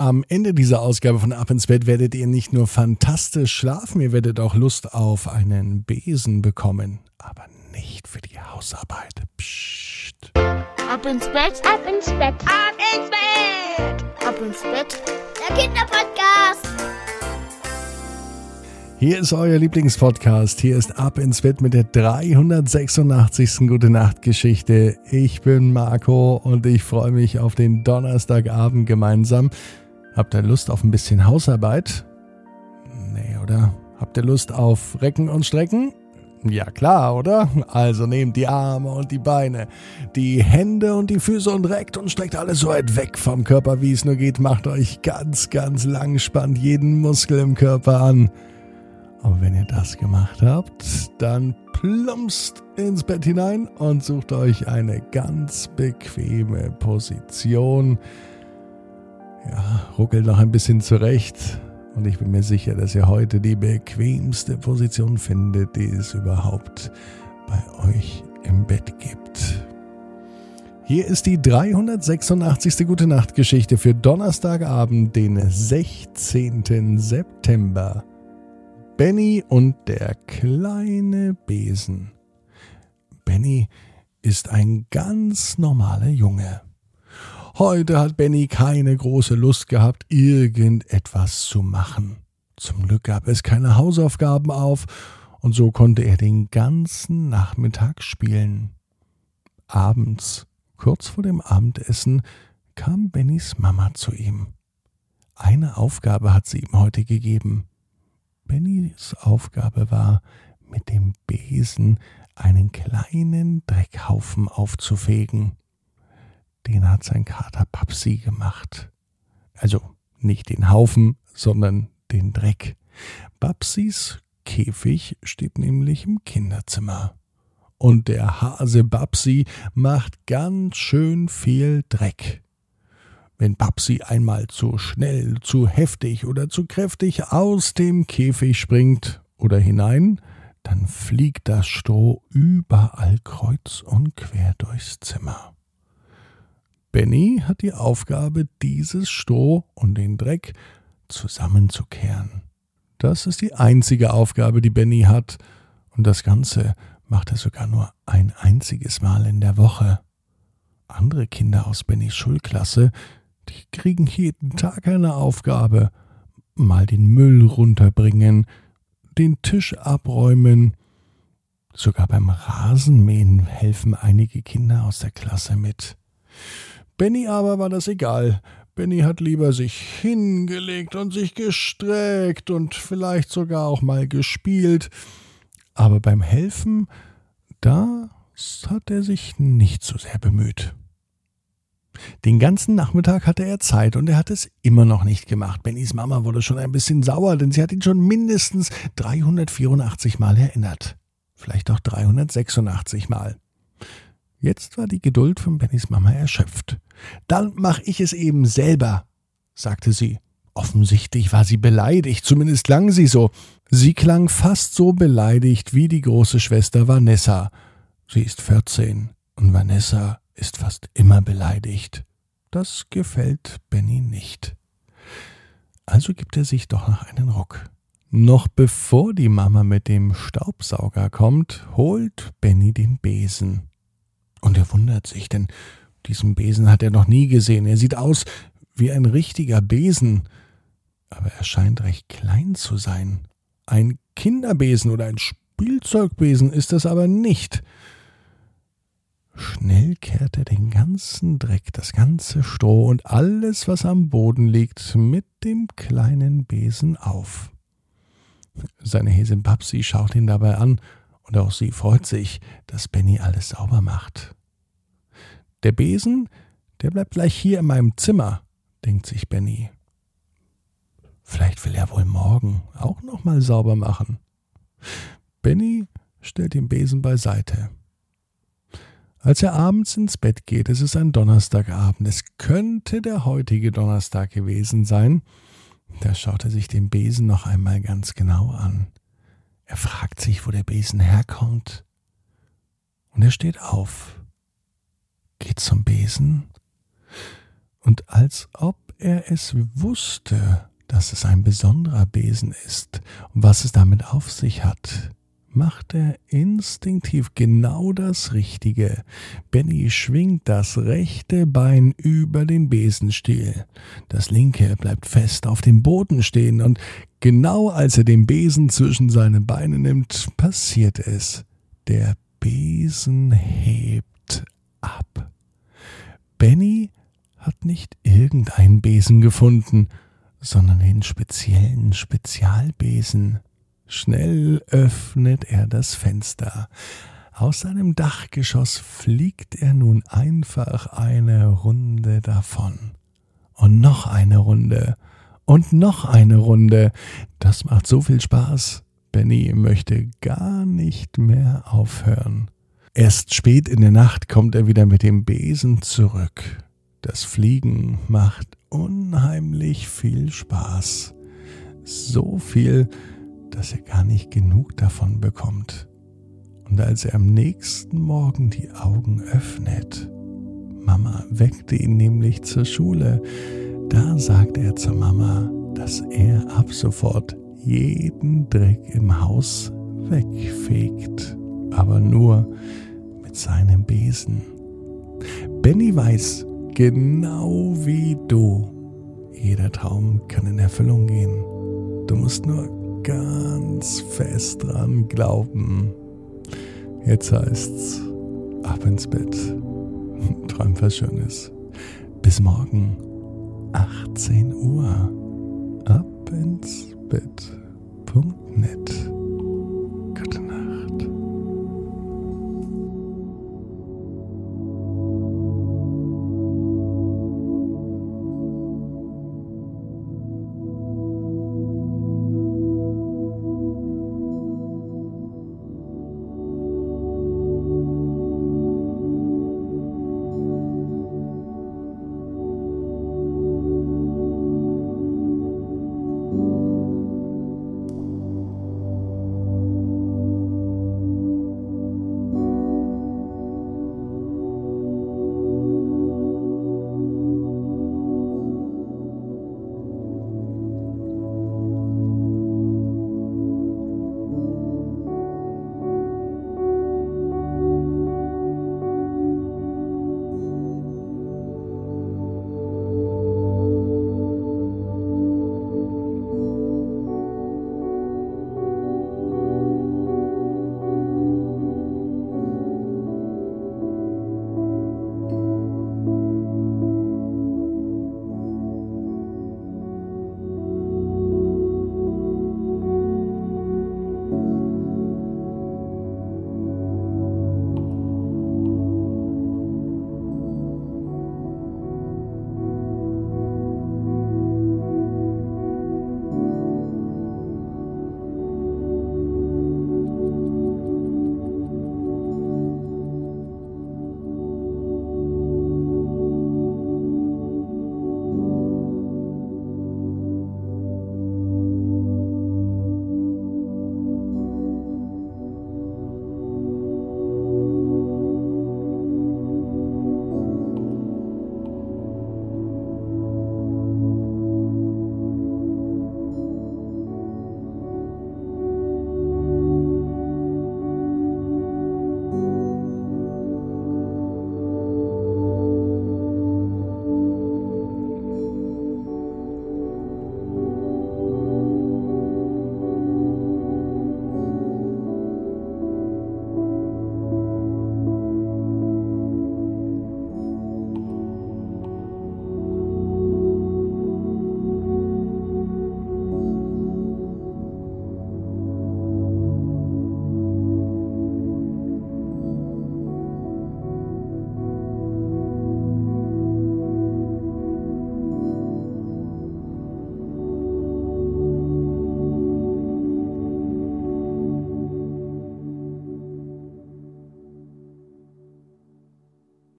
Am Ende dieser Ausgabe von Ab ins Bett werdet ihr nicht nur fantastisch schlafen, ihr werdet auch Lust auf einen Besen bekommen. Aber nicht für die Hausarbeit. Psst. Ab ins Bett, ab ins Bett, ab ins Bett, ab ins Bett. Der Kinderpodcast. Hier ist euer Lieblingspodcast. Hier ist Ab ins Bett mit der 386. Gute Nacht Geschichte. Ich bin Marco und ich freue mich auf den Donnerstagabend gemeinsam. Habt ihr Lust auf ein bisschen Hausarbeit? Nee, oder? Habt ihr Lust auf Recken und Strecken? Ja klar, oder? Also nehmt die Arme und die Beine, die Hände und die Füße und reckt und streckt alles so weit weg vom Körper, wie es nur geht. Macht euch ganz, ganz lang, spannt jeden Muskel im Körper an. Und wenn ihr das gemacht habt, dann plumpst ins Bett hinein und sucht euch eine ganz bequeme Position ja, ruckelt noch ein bisschen zurecht. Und ich bin mir sicher, dass ihr heute die bequemste Position findet, die es überhaupt bei euch im Bett gibt. Hier ist die 386. Gute Nacht Geschichte für Donnerstagabend, den 16. September. Benny und der kleine Besen. Benny ist ein ganz normaler Junge. Heute hat Benny keine große Lust gehabt, irgendetwas zu machen. Zum Glück gab es keine Hausaufgaben auf, und so konnte er den ganzen Nachmittag spielen. Abends, kurz vor dem Abendessen, kam Bennys Mama zu ihm. Eine Aufgabe hat sie ihm heute gegeben. Bennys Aufgabe war, mit dem Besen einen kleinen Dreckhaufen aufzufegen den hat sein Kater Papsi gemacht. Also nicht den Haufen, sondern den Dreck. Babsis Käfig steht nämlich im Kinderzimmer. Und der Hase Babsi macht ganz schön viel Dreck. Wenn Babsi einmal zu schnell, zu heftig oder zu kräftig aus dem Käfig springt oder hinein, dann fliegt das Stroh überall kreuz und quer durchs Zimmer. Benny hat die Aufgabe, dieses Stroh und den Dreck zusammenzukehren. Das ist die einzige Aufgabe, die Benny hat, und das Ganze macht er sogar nur ein einziges Mal in der Woche. Andere Kinder aus Bennys Schulklasse, die kriegen jeden Tag eine Aufgabe, mal den Müll runterbringen, den Tisch abräumen, sogar beim Rasenmähen helfen einige Kinder aus der Klasse mit. Benny aber war das egal. Benny hat lieber sich hingelegt und sich gestreckt und vielleicht sogar auch mal gespielt. Aber beim Helfen, da hat er sich nicht so sehr bemüht. Den ganzen Nachmittag hatte er Zeit und er hat es immer noch nicht gemacht. Bennys Mama wurde schon ein bisschen sauer, denn sie hat ihn schon mindestens 384 Mal erinnert. Vielleicht auch 386 Mal. Jetzt war die Geduld von Bennys Mama erschöpft. Dann mach ich es eben selber, sagte sie. Offensichtlich war sie beleidigt, zumindest klang sie so. Sie klang fast so beleidigt wie die große Schwester Vanessa. Sie ist vierzehn und Vanessa ist fast immer beleidigt. Das gefällt Benny nicht. Also gibt er sich doch noch einen Ruck. Noch bevor die Mama mit dem Staubsauger kommt, holt Benny den Besen. Und er wundert sich, denn diesen Besen hat er noch nie gesehen. Er sieht aus wie ein richtiger Besen, aber er scheint recht klein zu sein. Ein Kinderbesen oder ein Spielzeugbesen ist es aber nicht. Schnell kehrt er den ganzen Dreck, das ganze Stroh und alles, was am Boden liegt, mit dem kleinen Besen auf. Seine Häsin Papsi schaut ihn dabei an und auch sie freut sich, dass Benny alles sauber macht. Der Besen, der bleibt gleich hier in meinem Zimmer, denkt sich Benny. Vielleicht will er wohl morgen auch noch mal sauber machen. Benny stellt den Besen beiseite. Als er abends ins Bett geht, es ist ein Donnerstagabend, es könnte der heutige Donnerstag gewesen sein, da schaut er sich den Besen noch einmal ganz genau an. Er fragt sich, wo der Besen herkommt. Und er steht auf, geht zum Besen, und als ob er es wusste, dass es ein besonderer Besen ist und was es damit auf sich hat, macht er instinktiv genau das Richtige. Benny schwingt das rechte Bein über den Besenstiel. Das linke bleibt fest auf dem Boden stehen und genau als er den Besen zwischen seine Beine nimmt, passiert es. Der Besen hebt ab. Benny hat nicht irgendeinen Besen gefunden, sondern den speziellen Spezialbesen. Schnell öffnet er das Fenster. Aus seinem Dachgeschoss fliegt er nun einfach eine Runde davon. Und noch eine Runde. Und noch eine Runde. Das macht so viel Spaß. Benny möchte gar nicht mehr aufhören. Erst spät in der Nacht kommt er wieder mit dem Besen zurück. Das Fliegen macht unheimlich viel Spaß. So viel, dass er gar nicht genug davon bekommt. Und als er am nächsten Morgen die Augen öffnet, Mama weckte ihn nämlich zur Schule, da sagt er zur Mama, dass er ab sofort jeden Dreck im Haus wegfegt, aber nur mit seinem Besen. Benny weiß, genau wie du, jeder Traum kann in Erfüllung gehen. Du musst nur ganz fest dran glauben. Jetzt heißt's ab ins Bett. Träum was Schönes. Bis morgen, 18 Uhr. Ab ins Bett.net.